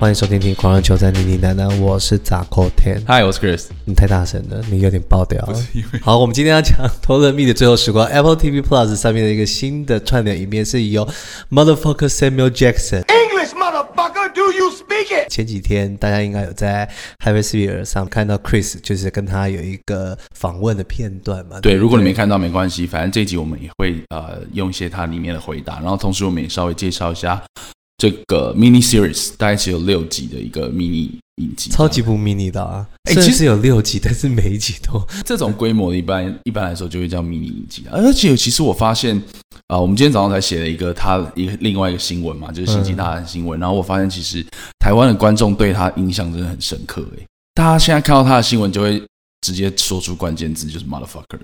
欢迎收听《听狂热球在你你奶奶》，我是杂扣天。Hi，我是 Chris。你太大声了，你有点爆掉了。好，我们今天要讲《托勒密的最后时光》Apple TV Plus 上面的一个新的串联影片，是由 Motherfucker Samuel Jackson。English Motherfucker，Do you speak it？前几天大家应该有在 Highway 上看到 Chris，就是跟他有一个访问的片段嘛。对，如果你没看到没关系，反正这一集我们也会呃用一些他里面的回答，然后同时我们也稍微介绍一下。这个 mini series 大概只有六集的一个 mini 影集，超级不 mini 的啊！哎、欸，其实有六集，但是每一集都 这种规模的，一般一般来说就会叫 mini 影集。而且其实我发现啊、呃，我们今天早上才写了一个他一个另外一个新闻嘛，就是星际大战新闻。嗯、然后我发现其实台湾的观众对他印象真的很深刻诶，大家现在看到他的新闻就会直接说出关键字，就是 motherfucker。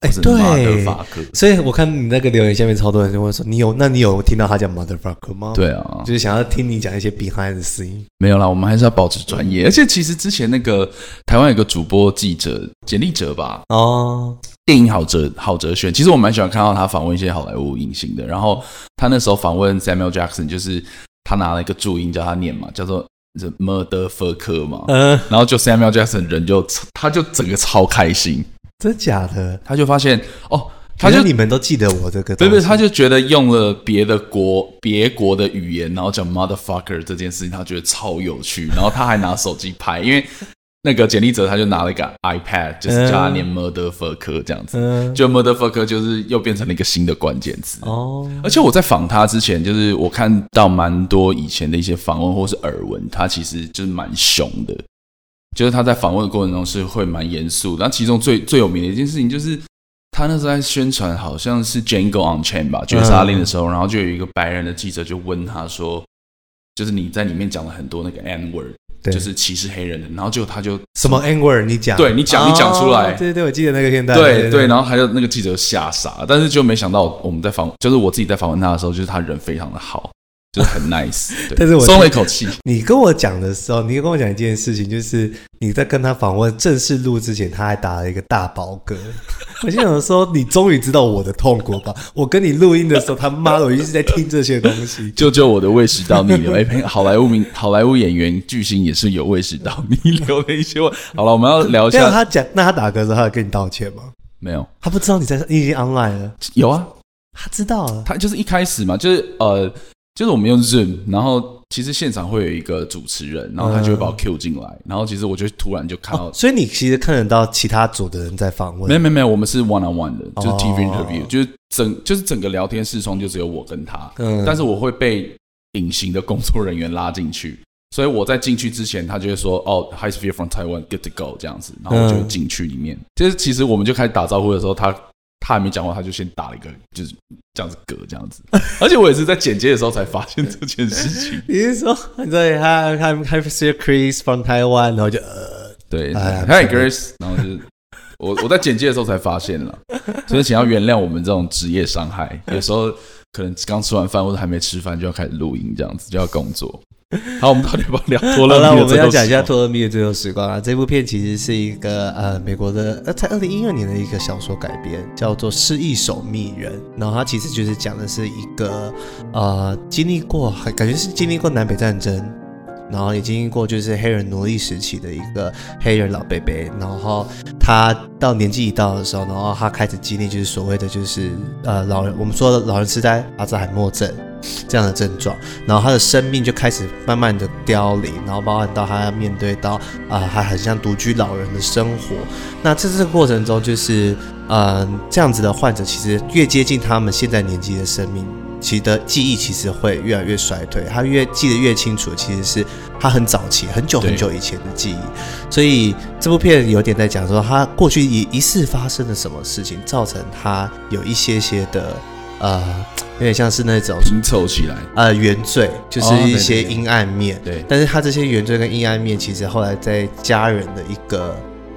哎，对，所以我看你那个留言下面超多人就会说，你有，那你有听到他讲 motherfucker 吗？对啊，就是想要听你讲一些 behind the scene。没有啦，我们还是要保持专业。而且其实之前那个台湾有个主播记者简立哲吧，哦，电影好哲郝哲轩，其实我蛮喜欢看到他访问一些好莱坞影星的。然后他那时候访问 Samuel Jackson，就是他拿了一个注音叫他念嘛，叫做 the motherfucker 嘛，嗯，然后就 Samuel Jackson 人就他就整个超开心。真假的？他就发现哦，他就你们都记得我这个，对不对？他就觉得用了别的国别国的语言，然后讲 motherfucker 这件事情，他觉得超有趣。然后他还拿手机拍，因为那个简历者他就拿了一个 iPad，就是叫他念 motherfucker 这样子，嗯、就 motherfucker 就是又变成了一个新的关键词哦。而且我在访他之前，就是我看到蛮多以前的一些访问或是耳闻，他其实就是蛮凶的。就是他在访问的过程中是会蛮严肃，那其中最最有名的一件事情就是他那时候在宣传好像是 Django Unchained 吧，就是杀令的时候，然后就有一个白人的记者就问他说，就是你在里面讲了很多那个 N word，就是歧视黑人的，然后就他就什么 N word 你讲，对你讲你讲出来，对对，我记得那个片段，对对，然后还有那个记者吓傻，但是就没想到我们在访，就是我自己在访问他的时候，就是他人非常的好。就是很 nice，但是我松了一口气。你跟我讲的时候，你跟我讲一件事情，就是你在跟他访问正式录之前，他还打了一个大饱嗝。我心想说，你终于知道我的痛苦吧？我跟你录音的时候，他妈的，我一直在听这些东西。救救我的胃食道逆流！哎，好莱坞名好莱坞演员巨星也是有胃食道逆流的一些问。好了，我们要聊一下。他讲，那他打嗝的时候，他有跟你道歉吗？没有，他不知道你在，你已经 online 了。有啊，他知道了。他就是一开始嘛，就是呃。就是我们用 Zoom，然后其实现场会有一个主持人，然后他就会把我 Q 进来，嗯、然后其实我就突然就看到，哦，所以你其实看得到其他组的人在访问？没有没有没有，我们是 one on one 的，就是 TV interview，哦、就是整就是整个聊天视窗就只有我跟他，嗯，但是我会被隐形的工作人员拉进去，所以我在进去之前，他就会说哦，Hi Sophia from Taiwan，good to go 这样子，然后我就进去里面，嗯、就是其实我们就开始打招呼的时候，他。他还没讲话，他就先打了一个，就是这样子嗝这样子。而且我也是在剪接的时候才发现这件事情。你是说，对，他他他是 Chris from Taiwan，然后就呃，对，Hi Chris，然后就是我我在剪接的时候才发现了，所以请要原谅我们这种职业伤害。有时候可能刚吃完饭或者还没吃饭就要开始录音，这样子就要工作。好，我们到底要聊托勒密？好了，我们要讲一下《托勒密的最后时光》啊。这部片其实是一个呃美国的呃，在二零一二年的一个小说改编，叫做《失忆守密人》。然后它其实就是讲的是一个呃经历过，感觉是经历过南北战争，然后也经历过就是黑人奴隶时期的一个黑人老伯伯。然后他到年纪一到的时候，然后他开始经历就是所谓的就是呃老人，我们说的老人痴呆、阿兹海默症。这样的症状，然后他的生命就开始慢慢的凋零，然后包含到他要面对到啊，还、很像独居老人的生活。那在这个过程中，就是嗯、这样子的患者，其实越接近他们现在年纪的生命，其的记忆其实会越来越衰退。他越记得越清楚，其实是他很早期、很久很久以前的记忆。所以这部片有点在讲说，他过去一一次发生了什么事情，造成他有一些些的呃。有点像是那种拼凑起来，呃，原罪就是一些阴暗面。哦、对，对，对，对，但是他这些原罪跟阴暗面，其实后来在家人的一个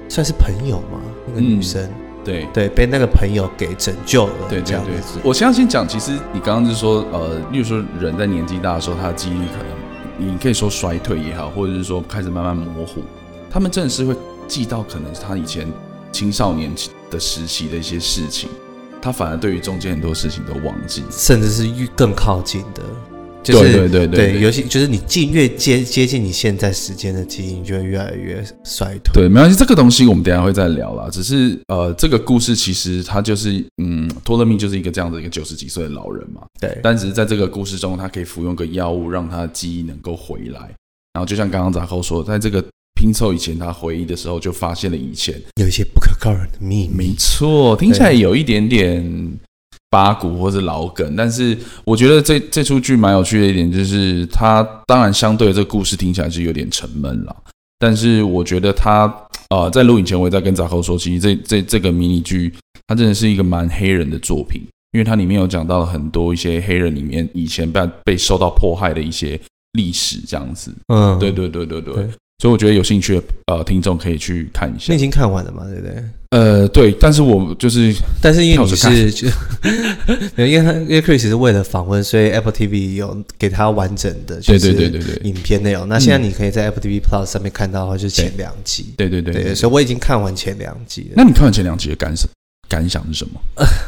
算是朋友嘛，那个女生，嗯、对对，被那个朋友给拯救了。对，这样对，对，对。我相信讲，其实你刚刚就说，呃，例如说人在年纪大的时候，他的记忆力可能，你可以说衰退也好，或者是说开始慢慢模糊，他们真的是会记到可能是他以前青少年的时期的一些事情。他反而对于中间很多事情都忘记，甚至是越更靠近的，就是对对对对，尤其就是你近越接接近你现在时间的基因，就会越来越衰退。对，没关系，这个东西我们等一下会再聊啦。只是呃，这个故事其实它就是嗯，托勒密就是一个这样的一个九十几岁的老人嘛。对，但只是在这个故事中，他可以服用个药物，让他的记忆能够回来。然后就像刚刚扎扣说，在这个拼凑以前，他回忆的时候就发现了以前。有一些不可告人的秘密。没错，听起来有一点点八股或者老梗，但是我觉得这这出剧蛮有趣的一点就是，它当然相对的这个故事听起来是有点沉闷了，但是我觉得它呃，在录影前我也在跟杂扣说，其实这这这个迷你剧它真的是一个蛮黑人的作品，因为它里面有讲到了很多一些黑人里面以前被被受到迫害的一些。历史这样子，嗯，对对对对对，对，所以我觉得有兴趣的呃听众可以去看一下。你已经看完了嘛？对不对？呃，对，但是我就是，但是因为你是，就因为他因为 Chris 是为了访问，所以 Apple TV 有给他完整的，对对对对对影片内容。那现在你可以在 Apple TV Plus 上面看到的话，就是前两集。对对对对，所以我已经看完前两集了。那你看完前两集的感受？感想是什么？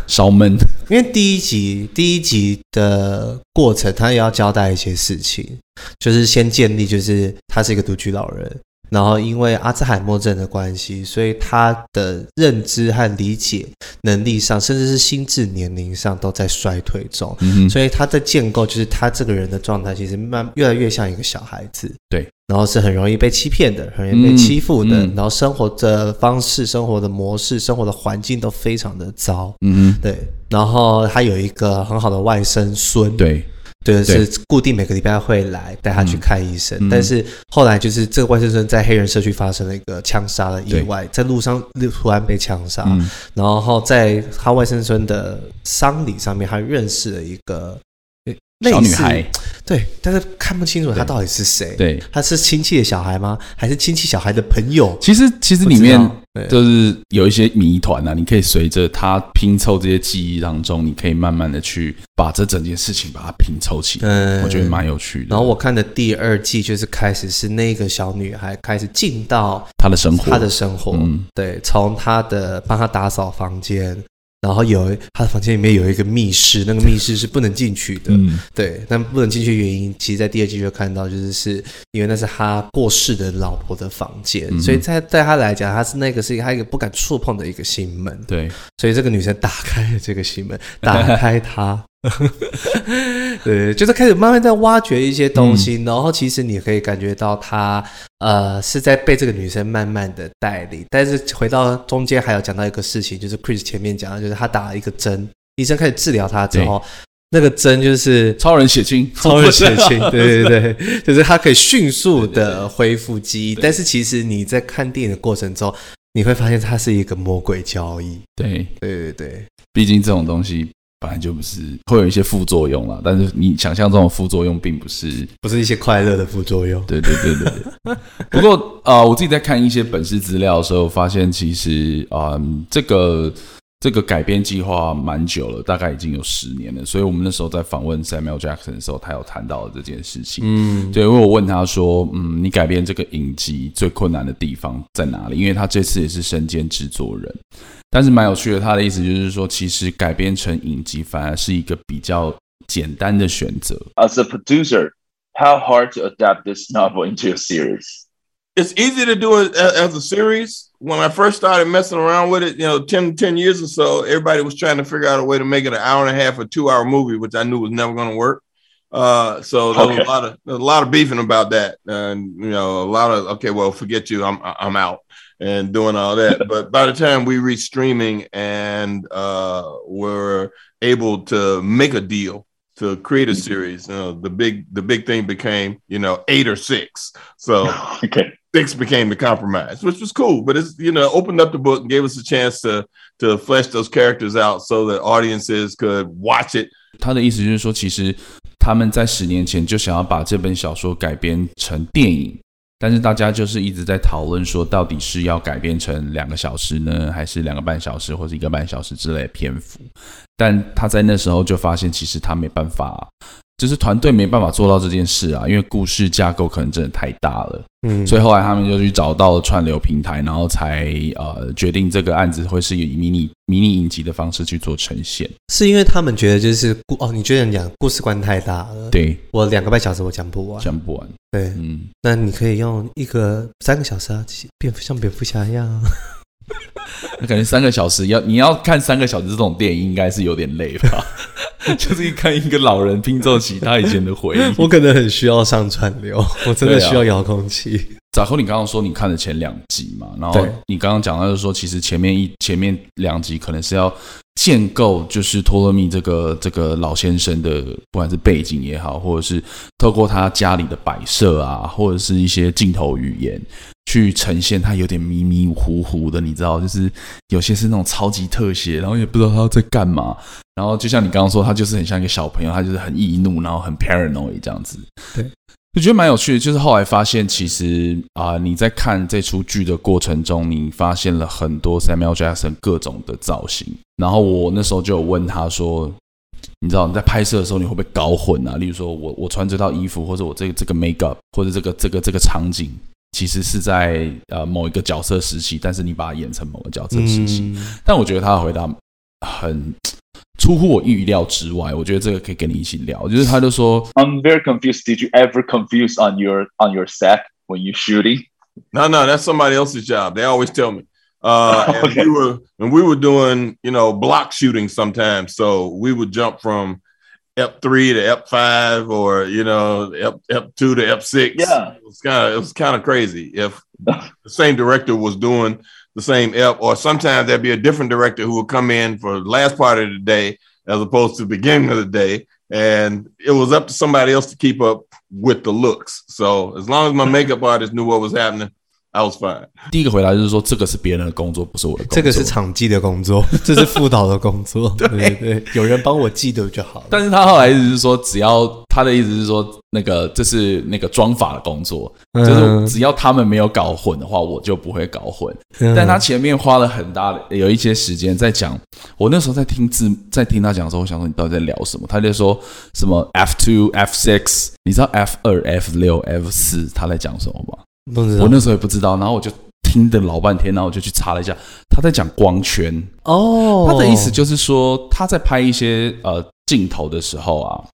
烧闷，因为第一集第一集的过程，他也要交代一些事情，就是先建立，就是他是一个独居老人。然后因为阿兹海默症的关系，所以他的认知和理解能力上，甚至是心智年龄上都在衰退中。嗯，所以他的建构就是他这个人的状态，其实慢越来越像一个小孩子。对，然后是很容易被欺骗的，很容易被欺负的。嗯，然后生活的方式、生活的模式、生活的环境都非常的糟。嗯，对。然后他有一个很好的外甥孙。对。对，是固定每个礼拜会来带他去看医生，嗯，但是后来就是这个外甥孙在黑人社区发生了一个枪杀的意外，在路上突然被枪杀，嗯，然后在他外甥孙的丧礼上面，他认识了一个。小女孩，对，但是看不清楚他到底是谁。对，他是亲戚的小孩吗？还是亲戚小孩的朋友？其实，其实里面就是有一些谜团啊。你可以随着他拼凑这些记忆当中，你可以慢慢的去把这整件事情把它拼凑起来。嗯，我觉得蛮有趣的。然后我看的第二季就是开始是那个小女孩开始进到她的生活，她的生活。嗯，对，从她的帮她打扫房间。然后有他的房间里面有一个密室，那个密室是不能进去的。嗯，对，但不能进去原因，其实，在第二季就看到，就是是因为那是他过世的老婆的房间，嗯、所以在对他来讲，他是那个是一个他一个不敢触碰的一个心门。对，所以这个女生打开了这个心门，打开它。对，就是开始慢慢在挖掘一些东西，嗯、然后其实你可以感觉到他呃是在被这个女生慢慢的带领，但是回到中间还有讲到一个事情，就是 Chris 前面讲的，就是他打了一个针，医生开始治疗他之后，那个针就是超人血清，超人血清，对对对，就是他可以迅速的恢复记忆，但是其实你在看电影的过程中，你会发现它是一个魔鬼交易，对。对对对，毕竟这种东西。本来就不是会有一些副作用啦，但是你想象中的副作用并不是，不是一些快乐的副作用。对对对对对。不过呃，我自己在看一些本事资料的时候，发现其实啊、呃，这个这个改编计划蛮久了，大概已经有十年了。所以我们那时候在访问 Samuel Jackson 的时候，他有谈到了这件事情。嗯，对，因为我问他说，嗯，你改编这个影集最困难的地方在哪里？因为他这次也是身兼制作人。但是蛮有趣的，他的意思就是说，其实改编成影集反而是一个比较简单的选择。As a producer, how hard to adapt this novel into a series? It's easy to do it as a series. When I first started messing around with it, you know, 10, 10 years or so, everybody was trying to figure out a way to make it an hour and a half or two hour movie, which I knew was never going to work. Uh, so there okay. was a lot of a lot of beefing about that, and you know, a lot of okay, well, forget you, I'm I'm out and doing all that. but by the time we reached streaming and uh, were able to make a deal to create a mm-hmm. series, you know, the big the big thing became you know eight or six. So okay. six became the compromise, which was cool. But it's you know opened up the book and gave us a chance to to flesh those characters out so that audiences could watch it. 他的意思就是说，其实他们在十年前就想要把这本小说改编成电影。 但是大家就是一直在讨论说，到底是要改编成两个小时呢，还是两个半小时或者一个半小时之类的篇幅？但他在那时候就发现，其实他没办法就是团队没办法做到这件事啊，因为故事架构可能真的太大了，嗯，所以后来他们就去找到了串流平台，然后才呃决定这个案子会是以迷你迷你影集的方式去做呈现。是因为他们觉得就是故哦，你觉得你讲故事观太大了？对，我两个半小时我讲不完，讲不完。对，嗯，那你可以用一个三个小时啊，蝙蝠像蝙蝠侠一样。那感觉三个小时要你要看三个小时这种电影，应该是有点累吧？就是一看一个老人拼凑起他以前的回忆。我可能很需要上串流，我真的需要遥控器。早后、啊、你刚刚说你看了前两集嘛？然后你刚刚讲到就是说，其实前面一前面两集可能是要建构，就是托勒密这个这个老先生的，不管是背景也好，或者是透过他家里的摆设啊，或者是一些镜头语言。去呈现他有点迷迷糊糊的，你知道，就是有些是那种超级特写，然后也不知道他在干嘛。然后就像你刚刚说，他就是很像一个小朋友，他就是很易怒，然后很 paranoid 这样子。对，就觉得蛮有趣的。就是后来发现，其实啊、呃，你在看这出剧的过程中，你发现了很多 Samuel Jackson 各种的造型。然后我那时候就有问他说：“你知道你在拍摄的时候，你会不会搞混啊？例如说我我穿这套衣服，或者我这个这个 makeup，或者这个这个这个场景。”其实是在呃某一个角色时期，但是你把它演成某个角色时期。嗯、但我觉得他的回答很出乎我预料之外。我觉得这个可以跟你一起聊，就是他就说：“I'm very confused. Did you ever confuse on your on your set when you shooting? No, no, that's somebody else's job. They always tell me. Uh, and okay. we were and we were doing you know block shooting sometimes, so we would jump from.” F three to F five, or you know, F F two to F six. Yeah, it was kind of it was kind of crazy. If the same director was doing the same F, or sometimes there'd be a different director who would come in for the last part of the day as opposed to the beginning of the day, and it was up to somebody else to keep up with the looks. So as long as my makeup artist knew what was happening, I was fine. 第一个回答就是说，这个是别人的工作，不是我的工作。这个是场记的工作，这是副导的工作。对对对，有人帮我记得就好。但是他后来意思是说，只要他的意思是说，那个这是那个装法的工作，嗯、就是只要他们没有搞混的话，我就不会搞混。嗯、但他前面花了很大的有一些时间在讲。我那时候在听字，在听他讲的时候，我想说你到底在聊什么？他就说什么 F two F six，你知道 F 二 F 六 F 四他在讲什么吗？我那时候也不知道，然后我就听的老半天，然后我就去查了一下，他在讲光圈。哦，他的意思就是说他在拍一些呃镜头的时候啊。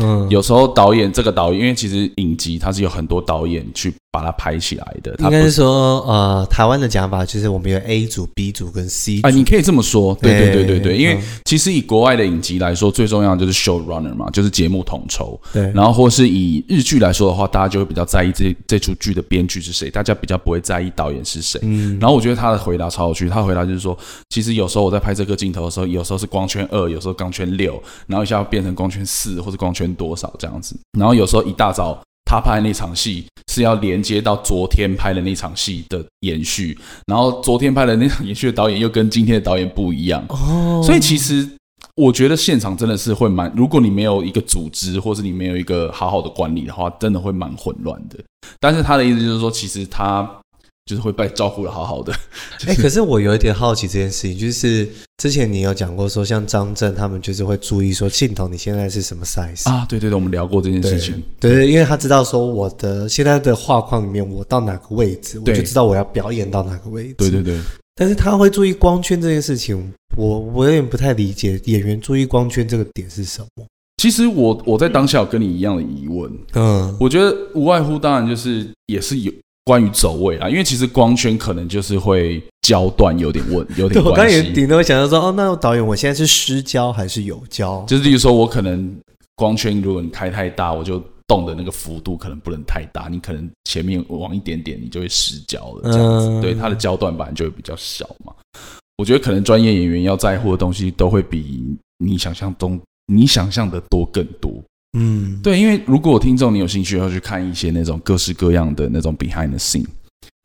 嗯，有时候导演这个导演，因为其实影集它是有很多导演去把它拍起来的。应该是说，呃，台湾的讲法就是我们有 A 组、B 组跟 C 组。啊，你可以这么说，对对对对对。因为其实以国外的影集来说，最重要的就是 showrunner 嘛，就是节目统筹。对。然后或是以日剧来说的话，大家就会比较在意这这出剧的编剧是谁，大家比较不会在意导演是谁。嗯。然后我觉得他的回答超有趣，他回答就是说，其实有时候我在拍这个镜头的时候，有时候是光圈二，有时候光圈六，然后一下要变成光圈四或者光圈多少这样子。然后有时候一大早他拍的那场戏是要连接到昨天拍的那场戏的延续，然后昨天拍的那场延续的导演又跟今天的导演不一样哦，所以其实我觉得现场真的是会蛮，如果你没有一个组织，或是你没有一个好好的管理的话，真的会蛮混乱的。但是他的意思就是说，其实他。就是会被照顾的好好的，哎、欸，可是我有一点好奇这件事情，就是之前你有讲过说，像张震他们就是会注意说镜头你现在是什么 size 啊？对对对，我们聊过这件事情，对对，因为他知道说我的现在的画框里面我到哪个位置，我就知道我要表演到哪个位置。对对对，但是他会注意光圈这件事情，我我有点不太理解演员注意光圈这个点是什么。其实我我在当下有跟你一样的疑问，嗯，我觉得无外乎当然就是也是有。关于走位啊，因为其实光圈可能就是会焦段有点问，有点关系。我刚也顶多想到说，哦，那导演我现在是失焦还是有焦？就是例如说，我可能光圈如果你开太大，我就动的那个幅度可能不能太大，你可能前面往一点点，你就会失焦了。这样子，嗯、对它的焦段本来就会比较小嘛。我觉得可能专业演员要在乎的东西都会比你想象中你想象的多更多。嗯，对，因为如果听众你有兴趣要去看一些那种各式各样的那种 behind the scene，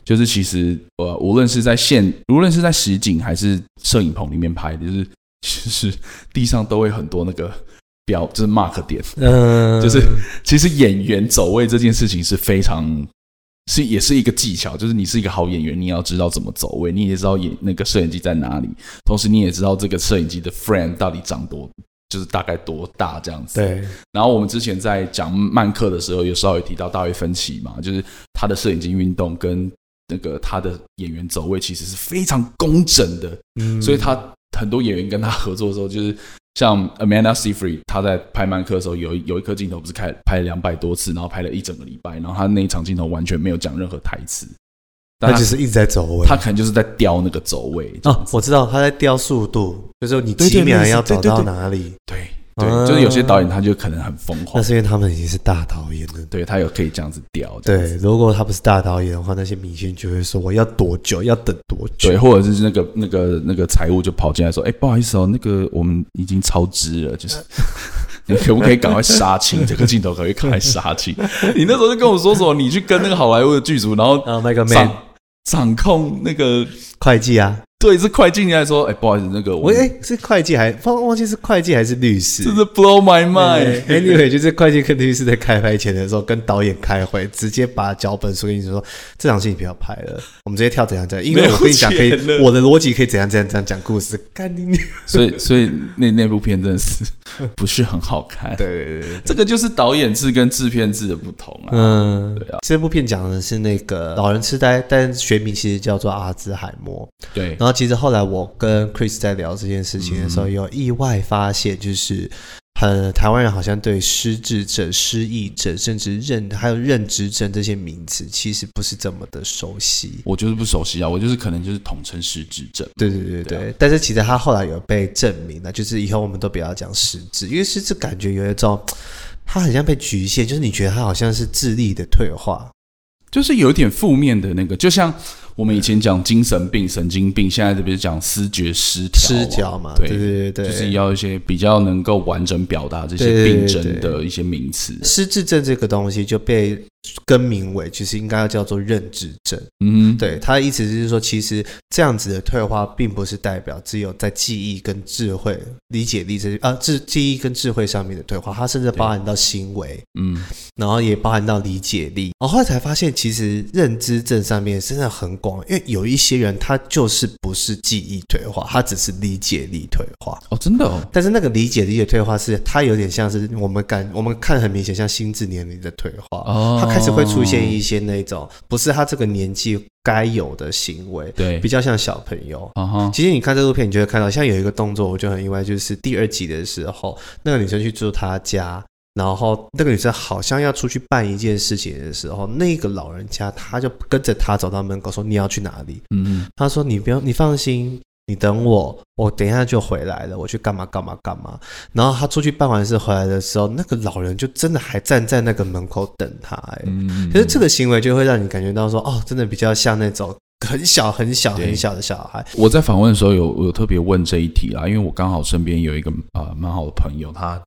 就是其实呃，无论是在现，无论是在实景还是摄影棚里面拍的，就是其实 地上都会很多那个标，就是 mark 点，嗯，就是其实演员走位这件事情是非常是也是一个技巧，就是你是一个好演员，你要知道怎么走位，你也知道演那个摄影机在哪里，同时你也知道这个摄影机的 frame 到底长多。就是大概多大这样子。对。然后我们之前在讲曼克的时候，有稍微提到大卫芬奇嘛，就是他的摄影机运动跟那个他的演员走位其实是非常工整的，嗯，所以他很多演员跟他合作的时候，就是像 Amanda Seyfried，他在拍曼克的时候，有有一颗镜头不是开拍了两百多次，然后拍了一整个礼拜，然后他那一场镜头完全没有讲任何台词。他就是一直在走位，他可能就是在雕那个走位哦。我知道他在雕速度，就是你几秒要走到哪里。对对，就是有些导演他就可能很疯狂，那是因为他们已经是大导演了。对，他有可以这样子雕。对，如果他不是大导演的话，那些明星就会说我要多久，要等多久。对，或者是那个那个那个财务就跑进来说：“哎，不好意思哦，那个我们已经超支了，就是 你可不可以赶快杀青？这个镜头可不可以赶快杀青？”你那时候就跟我说什么？你去跟那个好莱坞的剧组，然后啊，那个妹。掌控那个会计啊。对，是会计。你来说，哎，不好意思，那个我，哎，是会计还忘忘记是会计还是律师？这是 blow my mind。Anyway，就是会计跟律师在开拍前的时候跟导演开会，直接把脚本说给你说，这场戏你不要拍了，我们直接跳怎样怎样。因为我跟你讲，可以，我的逻辑可以怎样怎样怎样讲故事。干你！所以，所以那那部片真的是 不是很好看。对对对，对，这个就是导演制跟制片制的不同啊。嗯，对啊。这部片讲的是那个老人痴呆，但学名其实叫做阿兹海默。对。然后其实后来我。跟 Chris 在聊这件事情的时候，有意外发现，就是很台湾人好像对失智症、失忆症，甚至认还有认知症这些名词，其实不是这么的熟悉。我就是不熟悉啊，我就是可能就是统称失智症。对对对对，对啊，但是其实他后来有被证明了，就是以后我们都不要讲失智，因为失智感觉有一种，他很像被局限，就是你觉得他好像是智力的退化，就是有一点负面的那个，就像。我们以前讲精神病、神经病，现在这边讲思觉失调、失调嘛？对对对对，就是要一些比较能够完整表达这些病症的一些名词。失智症这个东西就被。更名为其实应该要叫做认知症。嗯，对，他的意思就是说，其实这样子的退化，并不是代表只有在记忆跟智慧、理解力这些啊智记忆跟智慧上面的退化，它甚至包含到行为，嗯，然后也包含到理解力。我后来才发现，其实认知症上面真的很广，因为有一些人他就是不是记忆退化，他只是理解力退化。哦，真的哦。但是那个理解力的退化是，它有点像是我们感我们看很明显像心智年龄的退化哦。开始会出现一些那种不是他这个年纪该有的行为，对，比较像小朋友。Uh -huh. 其实你看这部片，你就会看到，像有一个动作，我就很意外，就是第二集的时候，那个女生去住他家，然后那个女生好像要出去办一件事情的时候，那个老人家他就跟着他走到门口说：“你要去哪里？”嗯，他说：“你不要，你放心。”你等我，我等一下就回来了。我去干嘛干嘛干嘛。然后他出去办完事回来的时候，那个老人就真的还站在那个门口等他。哎，嗯，可是这个行为就会让你感觉到说，哦，真的比较像那种很小很小很小的小孩。我在访问的时候有有特别问这一题啦，因为我刚好身边有一个啊蛮好的朋友，他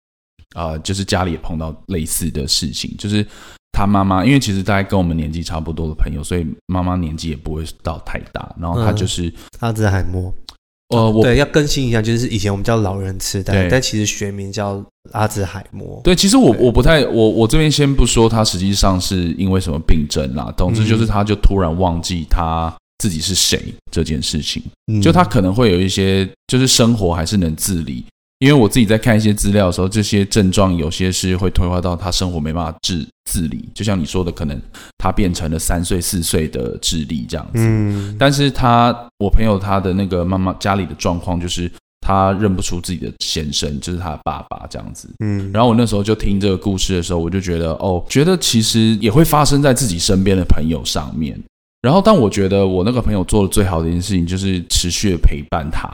啊就是家里也碰到类似的事情，就是他妈妈，因为其实大概跟我们年纪差不多的朋友，所以妈妈年纪也不会到太大，然后他就是阿兹海默。呃，我对要更新一下，就是以前我们叫老人痴呆，但其实学名叫阿兹海默。对，其实我我不太，我我这边先不说他实际上是因为什么病症啦，总之就是他就突然忘记他自己是谁这件事情，嗯，就他可能会有一些，就是生活还是能自理。因为我自己在看一些资料的时候，这些症状有些是会退化到他生活没办法自自理，就像你说的，可能他变成了三岁四岁的智力这样子。嗯，但是他我朋友他的那个妈妈家里的状况就是他认不出自己的先生，就是他的爸爸这样子。嗯，然后我那时候就听这个故事的时候，我就觉得哦，觉得其实也会发生在自己身边的朋友上面。然后，但我觉得我那个朋友做的最好的一件事情就是持续的陪伴他。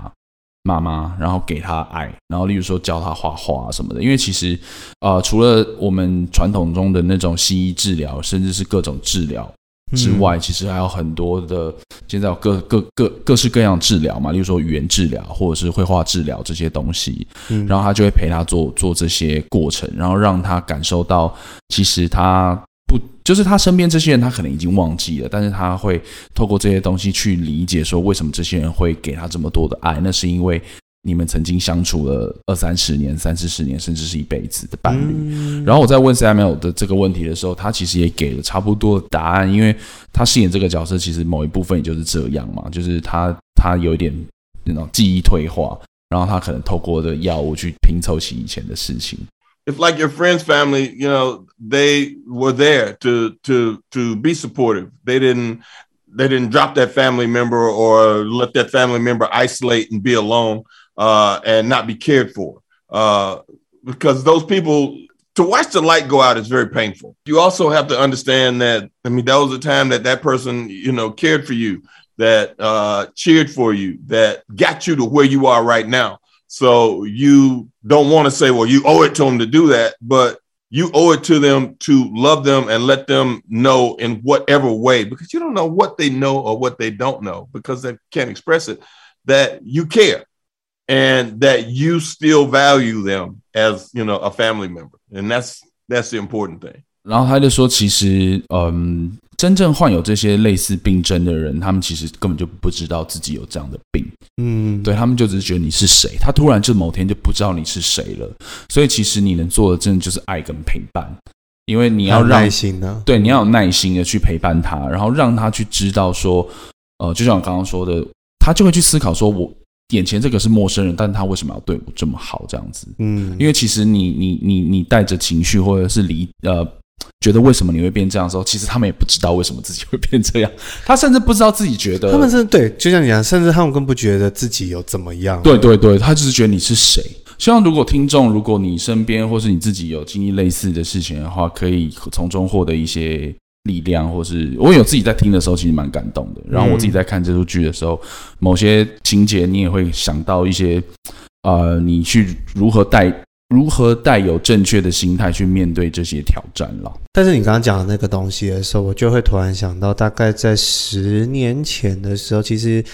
妈妈，然后给他爱，然后例如说教他画画什么的。因为其实，呃，除了我们传统中的那种西医治疗，甚至是各种治疗之外，嗯、其实还有很多的，现在有各各各各式各样治疗嘛，例如说语言治疗或者是绘画治疗这些东西。嗯，然后他就会陪他做做这些过程，然后让他感受到，其实他。不，就是他身边这些人，他可能已经忘记了，但是他会透过这些东西去理解，说为什么这些人会给他这么多的爱。那是因为你们曾经相处了二三十年、三四十年，甚至是一辈子的伴侣。嗯。然后我在问 Samuel 的这个问题的时候，他其实也给了差不多的答案，因为他饰演这个角色，其实某一部分也就是这样嘛，就是他他有一点那种记忆退化。然后他可能透过的药物去拼凑起以前的事情。If like your friend's family, you know, they were there to to to be supportive. They didn't they didn't drop that family member or let that family member isolate and be alone uh, and not be cared for. Uh, because those people to watch the light go out is very painful. You also have to understand that I mean that was a time that that person you know cared for you, that uh, cheered for you, that got you to where you are right now. So you don't want to say, well, you owe it to them to do that, but you owe it to them to love them and let them know in whatever way, because you don't know what they know or what they don't know because they can't express it, that you care and that you still value them as, you know, a family member. And that's, that's the important thing. 然后他就说，其实，嗯， 真正患有这些类似病症的人，他们其实根本就不知道自己有这样的病，嗯，对，他们就只是觉得你是谁，他突然就某天就不知道你是谁了。所以，其实你能做的，真的就是爱跟陪伴，因为你要让耐心的，对，你要有耐心的去陪伴他，然后让他去知道说，呃，就像我刚刚说的，他就会去思考说，我。眼前这个是陌生人，但他为什么要对我这么好？这样子，嗯，因为其实你你你你带着情绪，或者是离呃，觉得为什么你会变这样的时候，其实他们也不知道为什么自己会变这样，他甚至不知道自己觉得，他们是对，就像你讲，甚至他们更不觉得自己有怎么样。对对对，他只是觉得你是谁。希望如果听众，如果你身边或是你自己有经历类似的事情的话，可以从中获得一些。力量，或是我有自己在听的时候，其实蛮感动的。然后我自己在看这部剧的时候，某些情节你也会想到一些，呃，你去如何带如何带有正确的心态去面对这些挑战了。但是你刚刚讲的那个东西的时候，我就会突然想到，大概在十年前的时候，其实。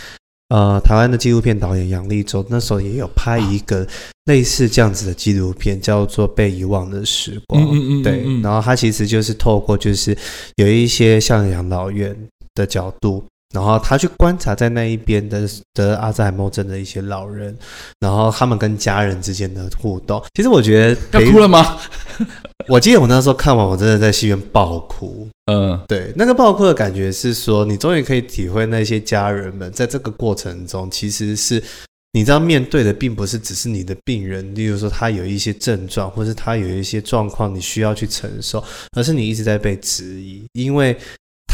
呃，台湾的纪录片导演杨立洲那时候也有拍一个类似这样子的纪录片，叫做《被遗忘的时光》。嗯嗯嗯嗯对，然后他其实就是透过就是有一些像养老院的角度。然后他去观察在那一边的得阿兹海默症的一些老人，然后他们跟家人之间的互动。其实我觉得要哭了吗？我记得我那时候看完，我真的在戏院爆哭。嗯，对，那个爆哭的感觉是说，你终于可以体会那些家人们在这个过程中，其实是你知道面对的，并不是只是你的病人，例如说他有一些症状，或是他有一些状况你需要去承受，而是你一直在被质疑，因为。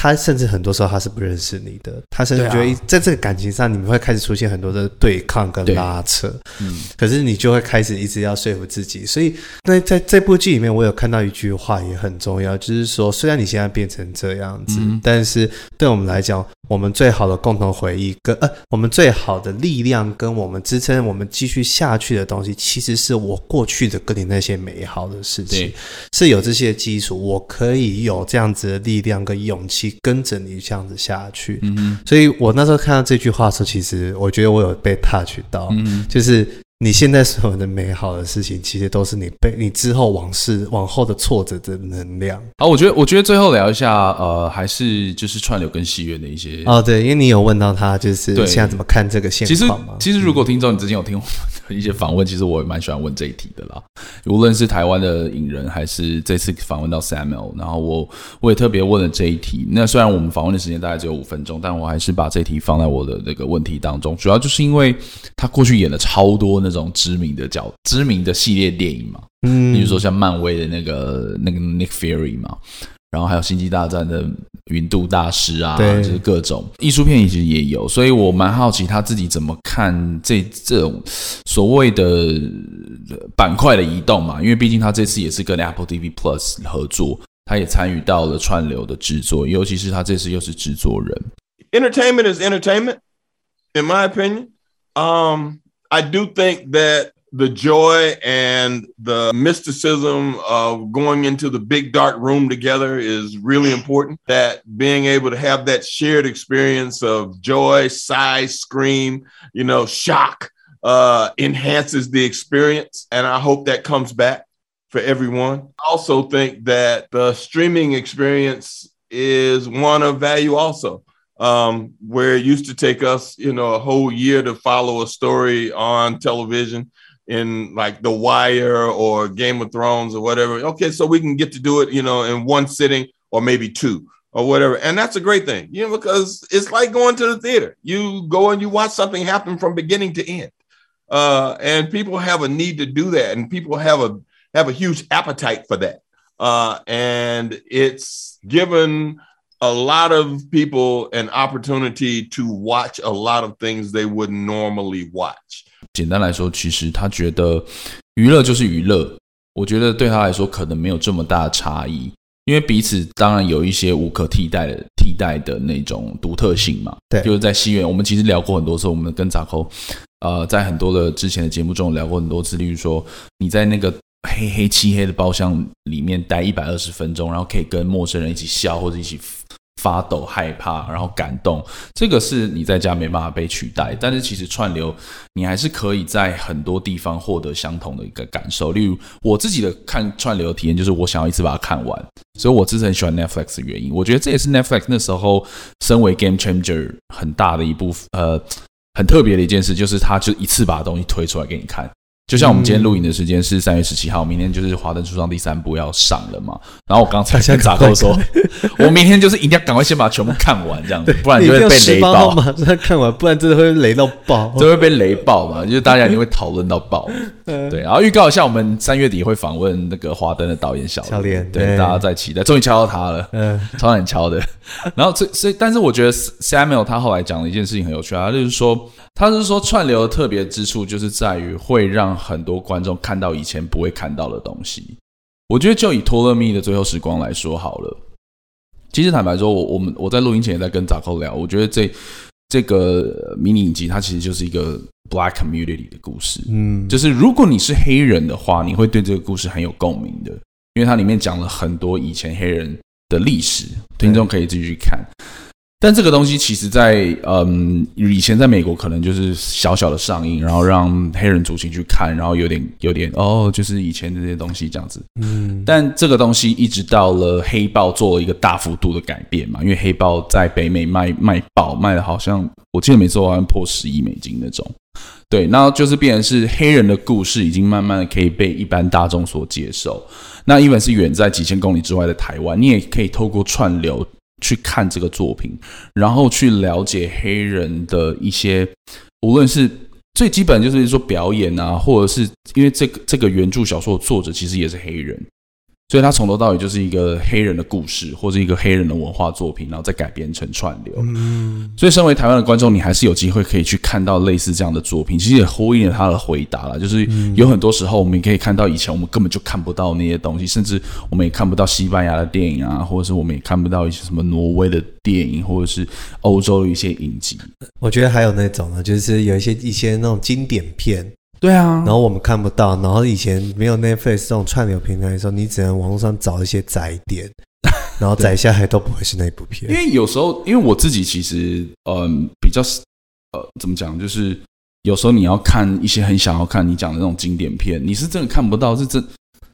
他甚至很多时候他是不认识你的，他甚至觉得在这个感情上你们会开始出现很多的对抗跟拉扯，嗯，可是你就会开始一直要说服自己。所以那在这部剧里面，我有看到一句话也很重要，就是说，虽然你现在变成这样子，嗯，但是对我们来讲，我们最好的共同回忆跟呃，我们最好的力量跟我们支撑我们继续下去的东西，其实是我过去的跟你那些美好的事情，是有这些基础，我可以有这样子的力量跟勇气。跟着你这样子下去，嗯，所以我那时候看到这句话的时候，其实我觉得我有被 touch 到，嗯，就是。你现在所有的美好的事情，其实都是你被你之后往事往后的挫折的能量。好，我觉得我觉得最后聊一下，呃，还是就是串流跟戏院的一些哦，对，因为你有问到他，就是现在怎么看这个现况吗？其实，其实如果听众你之前有听我的一些访问，嗯，其实我也蛮喜欢问这一题的啦。无论是台湾的影人，还是这次访问到 Samuel，然后我我也特别问了这一题。那虽然我们访问的时间大概只有五分钟，但我还是把这题放在我的那个问题当中，主要就是因为他过去演了超多那。这种知名的叫知名的系列电影嘛，嗯，比如说像漫威的那个那个 Nick Fury 嘛，然后还有星际大战的云度大师啊，对，就是各种艺术片其实也有，所以我蛮好奇他自己怎么看这这种所谓的板块的移动嘛，因为毕竟他这次也是跟 Apple TV Plus 合作，他也参与到了串流的制作，尤其是他这次又是制作人。Entertainment is entertainment, in my opinion. Um. I do think that the joy and the mysticism of going into the big dark room together is really important. That being able to have that shared experience of joy, sigh, scream, you know, shock uh, enhances the experience. And I hope that comes back for everyone. I also think that the streaming experience is one of value also um, where it used to take us, you know, a whole year to follow a story on television in like The Wire or Game of Thrones or whatever. Okay, so we can get to do it, you know, in one sitting or maybe two or whatever. And that's a great thing, you know, because it's like going to the theater. You go and you watch something happen from beginning to end. Uh, and people have a need to do that, and people have a have a huge appetite for that. Uh, and it's given a lot of people an opportunity to watch a lot of things they wouldn't normally watch. 简单来说，其实他觉得娱乐就是娱乐。我觉得对他来说可能没有这么大的差异，因为彼此当然有一些无可替代的替代的那种独特性嘛。对，就是在戏院，我们其实聊过很多次，我们跟杂扣，呃，在很多的之前的节目中聊过很多次，例如说你在那个黑黑漆黑的包厢里面待一百二十分钟，然后可以跟陌生人一起笑或者一起。发抖、害怕，然后感动，这个是你在家没办法被取代。但是其实串流，你还是可以在很多地方获得相同的一个感受。例如我自己的看串流体验，就是我想要一次把它看完，所以我之前很喜欢 Netflix 的原因。我觉得这也是 Netflix 那时候身为 Game Changer 很大的一部分，呃，很特别的一件事，就是它就一次把东西推出来给你看。就像我们今天录影的时间是三月十七号，明天就是《华灯初上》第三部要上了嘛。然后我刚才跟杂扣说，我明天就是一定要赶快先把它全部看完，这样子，不然就会被雷爆。马上看完，不然真的会雷到爆，就会被雷爆嘛。就是大家一定会讨论到爆。对，然后预告一下，我们三月底会访问那个《华灯》的导演小小莲，对，大家在期待，终于敲到他了，嗯，超难敲的。然后所以，但是我觉得 Samuel 他后来讲的一件事情很有趣啊，就是说。他是说串流的特别之处就是在于会让很多观众看到以前不会看到的东西。我觉得就以《托勒密的最后时光》来说好了。其实坦白说，我我们我在录音前也在跟扎克聊，我觉得这这个迷你影集它其实就是一个 Black Community 的故事。嗯，就是如果你是黑人的话，你会对这个故事很有共鸣的，因为它里面讲了很多以前黑人的历史，听众可以继续看。但这个东西其实在，在嗯以前在美国可能就是小小的上映，然后让黑人族群去看，然后有点有点哦，就是以前这些东西这样子。嗯。但这个东西一直到了黑豹做了一个大幅度的改变嘛，因为黑豹在北美卖卖爆卖的好像我记得没错，好像破十亿美金那种。对，那就是变成是黑人的故事已经慢慢的可以被一般大众所接受。那一本是远在几千公里之外的台湾，你也可以透过串流。去看这个作品，然后去了解黑人的一些，无论是最基本就是说表演啊，或者是因为这个这个原著小说的作者其实也是黑人。所以他从头到尾就是一个黑人的故事，或者一个黑人的文化作品，然后再改编成串流。嗯，所以身为台湾的观众，你还是有机会可以去看到类似这样的作品。其实也呼应了他的回答了，就是有很多时候我们可以看到以前我们根本就看不到那些东西，甚至我们也看不到西班牙的电影啊，或者是我们也看不到一些什么挪威的电影，或者是欧洲的一些影集。我觉得还有那种呢，就是有一些一些那种经典片。对啊，然后我们看不到，然后以前没有 Netflix 这种串流平台的时候，你只能网络上找一些载点，然后载下来都不会是那部片。因为有时候，因为我自己其实嗯比较呃怎么讲，就是有时候你要看一些很想要看你讲的那种经典片，你是真的看不到，是真。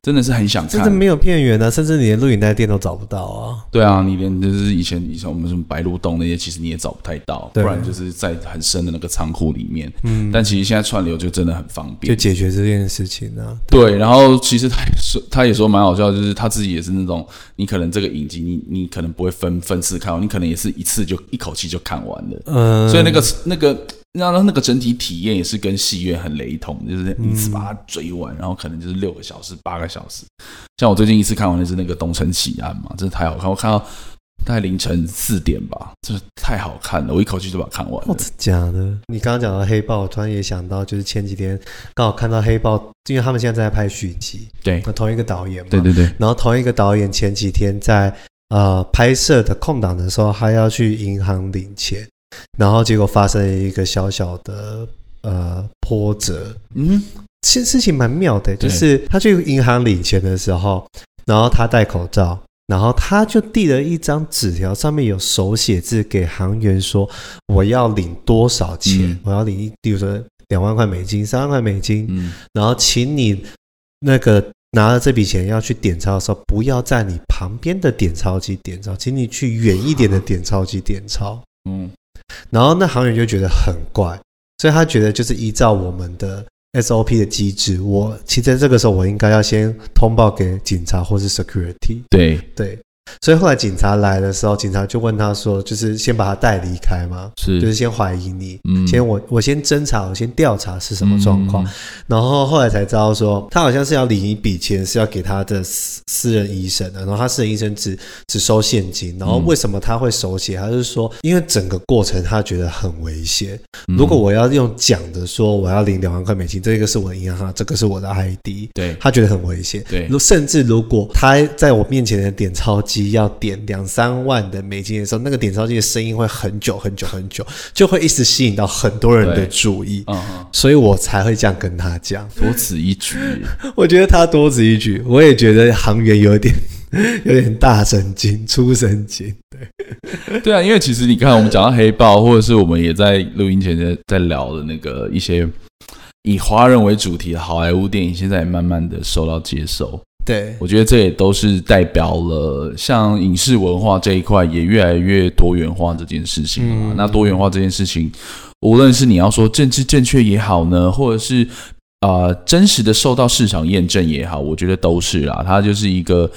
真的是很想看，甚至没有片源啊，甚至你连录影带店都找不到啊。对啊，你连就是以前以前我们什么白鹿洞那些，其实你也找不太到，不然就是在很深的那个仓库里面。嗯，但其实现在串流就真的很方便，就解决这件事情呢、啊。对，然后其实他说他也说蛮好笑，就是他自己也是那种，你可能这个影集你你可能不会分分次看完，你可能也是一次就一口气就看完了。嗯，所以那个那个。然后那个整体体验也是跟戏院很雷同，就是一次把它追完，嗯、然后可能就是六个小时、八个小时。像我最近一次看完的是那个《东城奇案》嘛，真的太好看，我看到大概凌晨四点吧，真的太好看了，我一口气就把它看完了。哦，假的？你刚刚讲到黑豹，我突然也想到，就是前几天刚好看到黑豹，因为他们现在在拍续集，对，同一个导演嘛，对对对。然后同一个导演前几天在呃拍摄的空档的时候，还要去银行领钱。然后结果发生了一个小小的呃波折，嗯，其实事情蛮妙的，就是他去银行领钱的时候，然后他戴口罩，然后他就递了一张纸条，上面有手写字给行员说，我要领多少钱，嗯、我要领一，比如说两万块美金、三万块美金，嗯，然后请你那个拿了这笔钱要去点钞的时候，不要在你旁边的点钞机点钞，请你去远一点的点钞机点钞，嗯。然后那行员就觉得很怪，所以他觉得就是依照我们的 SOP 的机制，我其实在这个时候我应该要先通报给警察或是 security。对对，所以后来警察来的时候，警察就问他说：“就是先把他带离开吗？是，就是先怀疑你，嗯，先我我先侦查，我先调查是什么状况。嗯、然后后来才知道说，他好像是要领一笔钱，是要给他的私私人医生的。然后他私人医生只只收现金。然后为什么他会手写？他就是说，因为整个过程他觉得很危险。如果我要用讲的说，我要领两万块美金，这个是我的银行卡，这个是我的 ID，对，他觉得很危险。对，甚至如果他在我面前的点钞机要点两三万的美金的时候，那个点钞机的声音会很久很久很久，就会一直吸引到很多人的注意。嗯，所以我才会这样跟他讲，多此一举。我觉得他多此一举，我也觉得行员有点 有点大神经、粗神经。对，对啊，因为其实你看，我们讲到黑豹，或者是我们也在录音前在在聊的那个一些以华人为主题的好莱坞电影，现在也慢慢的受到接受。对，我觉得这也都是代表了像影视文化这一块也越来越多元化这件事情嘛。嗯、那多元化这件事情，无论是你要说政治正确也好呢，或者是啊、呃、真实的受到市场验证也好，我觉得都是啦。它就是一个。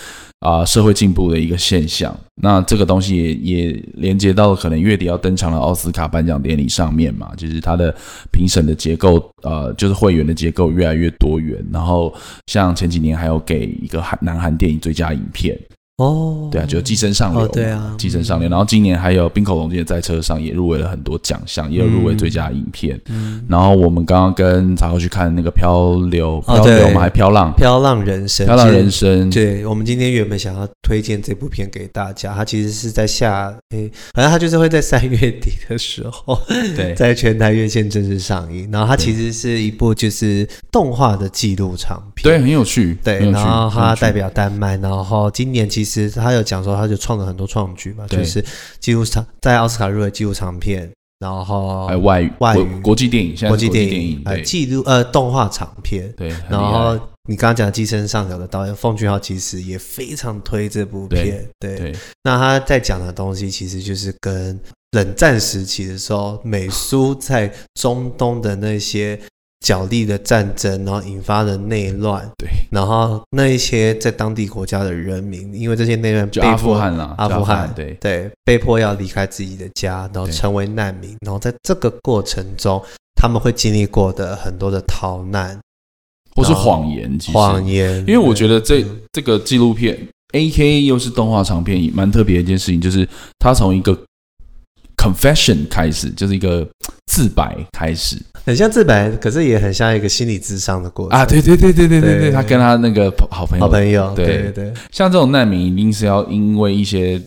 啊，社会进步的一个现象。那这个东西也也连接到了可能月底要登场的奥斯卡颁奖典礼上面嘛，就是它的评审的结构，呃，就是会员的结构越来越多元。然后像前几年还有给一个韩南韩电影最佳影片。哦，对啊，就《寄生上流》。对啊，《寄生上流》。然后今年还有冰口龙介在车上也入围了很多奖项，也有入围最佳影片。嗯。然后我们刚刚跟查克去看那个漂流，漂流嘛，还漂浪，漂浪人生，漂浪人生。对，我们今天原本想要推荐这部片给大家，它其实是在下，诶，好像它就是会在三月底的时候，对，在全台院线正式上映。然后它其实是一部就是动画的纪录长片，对，很有趣。对，然后它代表丹麦，然后今年其实。其实他有讲说，他就创了很多创举嘛，就是记录长在奥斯卡入围纪录长片，然后还有外语外语国际电影，现在国际电影还有纪录呃动画长片，对。然后你刚刚讲《寄生上流》的导演奉俊昊其实也非常推这部片，对。对那他在讲的东西其实就是跟冷战时期的时候，美苏在中东的那些。角力的战争，然后引发的内乱，对，然后那一些在当地国家的人民，因为这些内乱，就阿富汗了，阿富汗，对。对，被迫要离开自己的家，然后成为难民，然后在这个过程中，他们会经历过的很多的逃难，或是谎言，谎言，因为我觉得这这个纪录片，AKA 又是动画长片，蛮特别的一件事情，就是他从一个。Confession 开始就是一个自白开始，很像自白，可是也很像一个心理智商的过程啊！对对对对对对对，他跟他那个好朋友，好朋友，对对对，像这种难民一定是要因为一些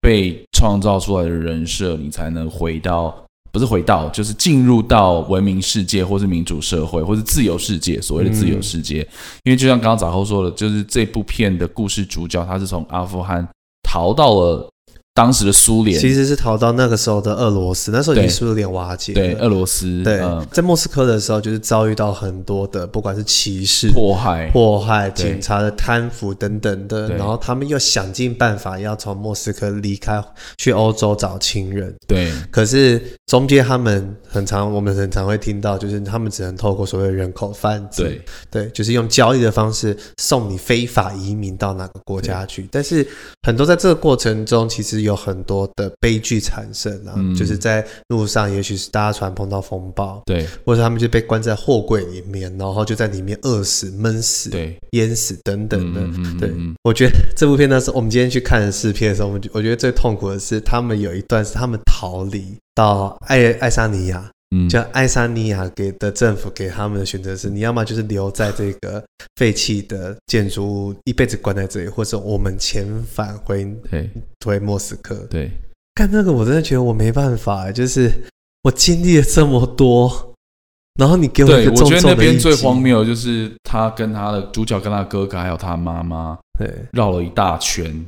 被创造出来的人设，你才能回到，不是回到，就是进入到文明世界，或是民主社会，或是自由世界，所谓的自由世界。嗯、因为就像刚刚杂后说的，就是这部片的故事主角，他是从阿富汗逃到了。当时的苏联其实是逃到那个时候的俄罗斯，那时候已经苏联瓦解了。对，俄罗斯。对，在莫斯科的时候，就是遭遇到很多的，不管是歧视、迫害、迫害、警察的贪腐等等的。然后他们又想尽办法要从莫斯科离开，去欧洲找亲人。对。可是中间他们很常，我们很常会听到，就是他们只能透过所谓人口贩子，对对，就是用交易的方式送你非法移民到哪个国家去。但是很多在这个过程中，其实。有很多的悲剧产生啊，嗯、就是在路上，也许是搭船碰到风暴，对，或者他们就被关在货柜里面，然后就在里面饿死、闷死、对，淹死等等的。对，我觉得这部片呢，是我们今天去看的试片的时候，我我觉得最痛苦的是，他们有一段是他们逃离到爱爱沙尼亚。嗯，叫爱沙尼亚给的政府给他们的选择是，你要么就是留在这个废弃的建筑物一辈子关在这里，或者我们遣返回对。回莫斯科。对，看那个我真的觉得我没办法，就是我经历了这么多，然后你给我一个重重的一击。我觉得那边最荒谬就是他跟他的主角跟他哥哥还有他妈妈，对，绕了一大圈，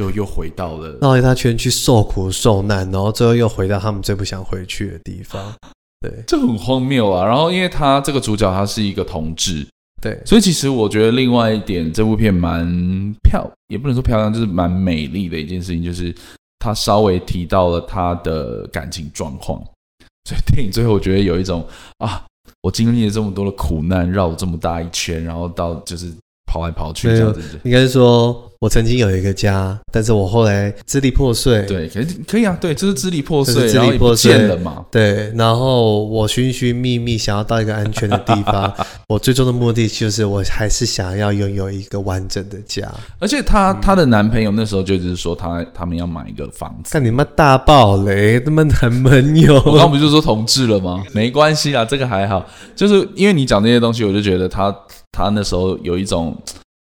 就又回到了绕了一大圈去受苦受难，然后最后又回到他们最不想回去的地方。对，这很荒谬啊！然后，因为他这个主角他是一个同志，对，所以其实我觉得另外一点，这部片蛮漂，也不能说漂亮，就是蛮美丽的一件事情，就是他稍微提到了他的感情状况。所以电影最后，我觉得有一种啊，我经历了这么多的苦难，绕了这么大一圈，然后到就是跑来跑去这样子。应该是说。我曾经有一个家，但是我后来支离破碎。对，可以可以啊，对，就是支离破碎，支离破碎了嘛。对，然后我寻寻觅觅，想要到一个安全的地方。我最终的目的就是，我还是想要拥有一个完整的家。而且她她的男朋友那时候就是说他，他他们要买一个房子。看你妈大爆雷，他们男朋友，我刚不就说同志了吗？没关系啊，这个还好。就是因为你讲这些东西，我就觉得他他那时候有一种。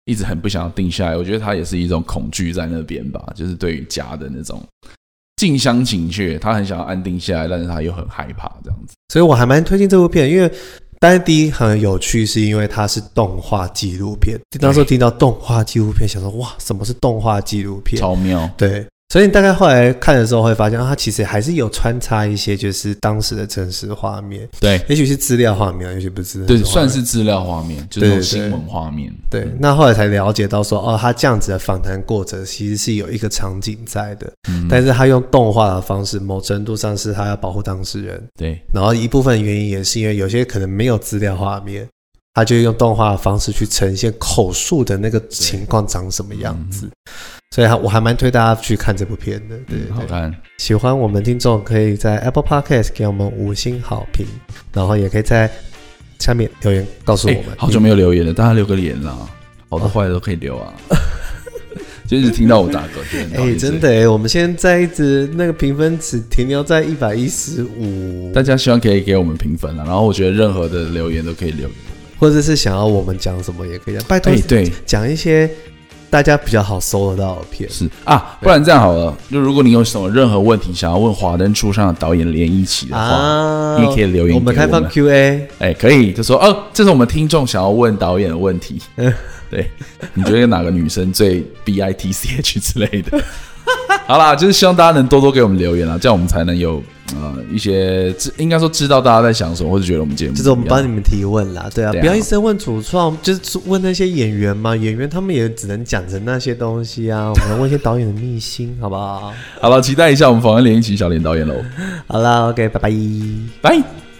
一直很不想要定下来，我觉得他也是一种恐惧在那边吧，就是对于家的那种近乡情怯，他很想要安定下来，但是他又很害怕这样子。所以我还蛮推荐这部片，因为当然第一很有趣，是因为它是动画纪录片。当时听到动画纪录片，想说哇，什么是动画纪录片？超妙，对。所以你大概后来看的时候会发现，它其实还是有穿插一些就是当时的真实画面，对，也许是资料画面，也许不是，对，算是资料画面，就是新闻画面。对，那后来才了解到说，哦，他这样子的访谈过程其实是有一个场景在的，嗯，但是他用动画的方式，某程度上是他要保护当事人，对，然后一部分原因也是因为有些可能没有资料画面。他就用动画的方式去呈现口述的那个情况长什么样子，所以，我还蛮推大家去看这部片的。对，好看。喜欢我们听众可以在 Apple Podcast 给我们五星好评，然后也可以在下面留言告诉我们。好久没有留言了，大家留个言啦，好的坏的都可以留啊。就一直听到我打嗝，哎，真的哎，我们现在一直那个评分只停留在一百一十五，大家希望可以给我们评分了，然后我觉得任何的留言都可以留。或者是想要我们讲什么也可以讲，拜托，对，讲一些大家比较好搜得到的片。是啊，不然这样好了，就如果你有什么任何问题想要问华灯初上的导演连一起的话，啊、你也可以留言我们。我们开放 Q&A，哎，可以，就说哦，这是我们听众想要问导演的 问题。嗯，对，你觉得哪个女生最 B I T C H 之类的？好啦，就是希望大家能多多给我们留言啦，这样我们才能有呃一些知，应该说知道大家在想什么，或者觉得我们节目就是我们帮你们提问啦，对啊，不要一直问主创，就是问那些演员嘛，演员他们也只能讲成那些东西啊，我们来问一些导演的秘辛，好不好？好了，期待一下我们访问连一起小连导演喽。好了，OK，拜拜，拜。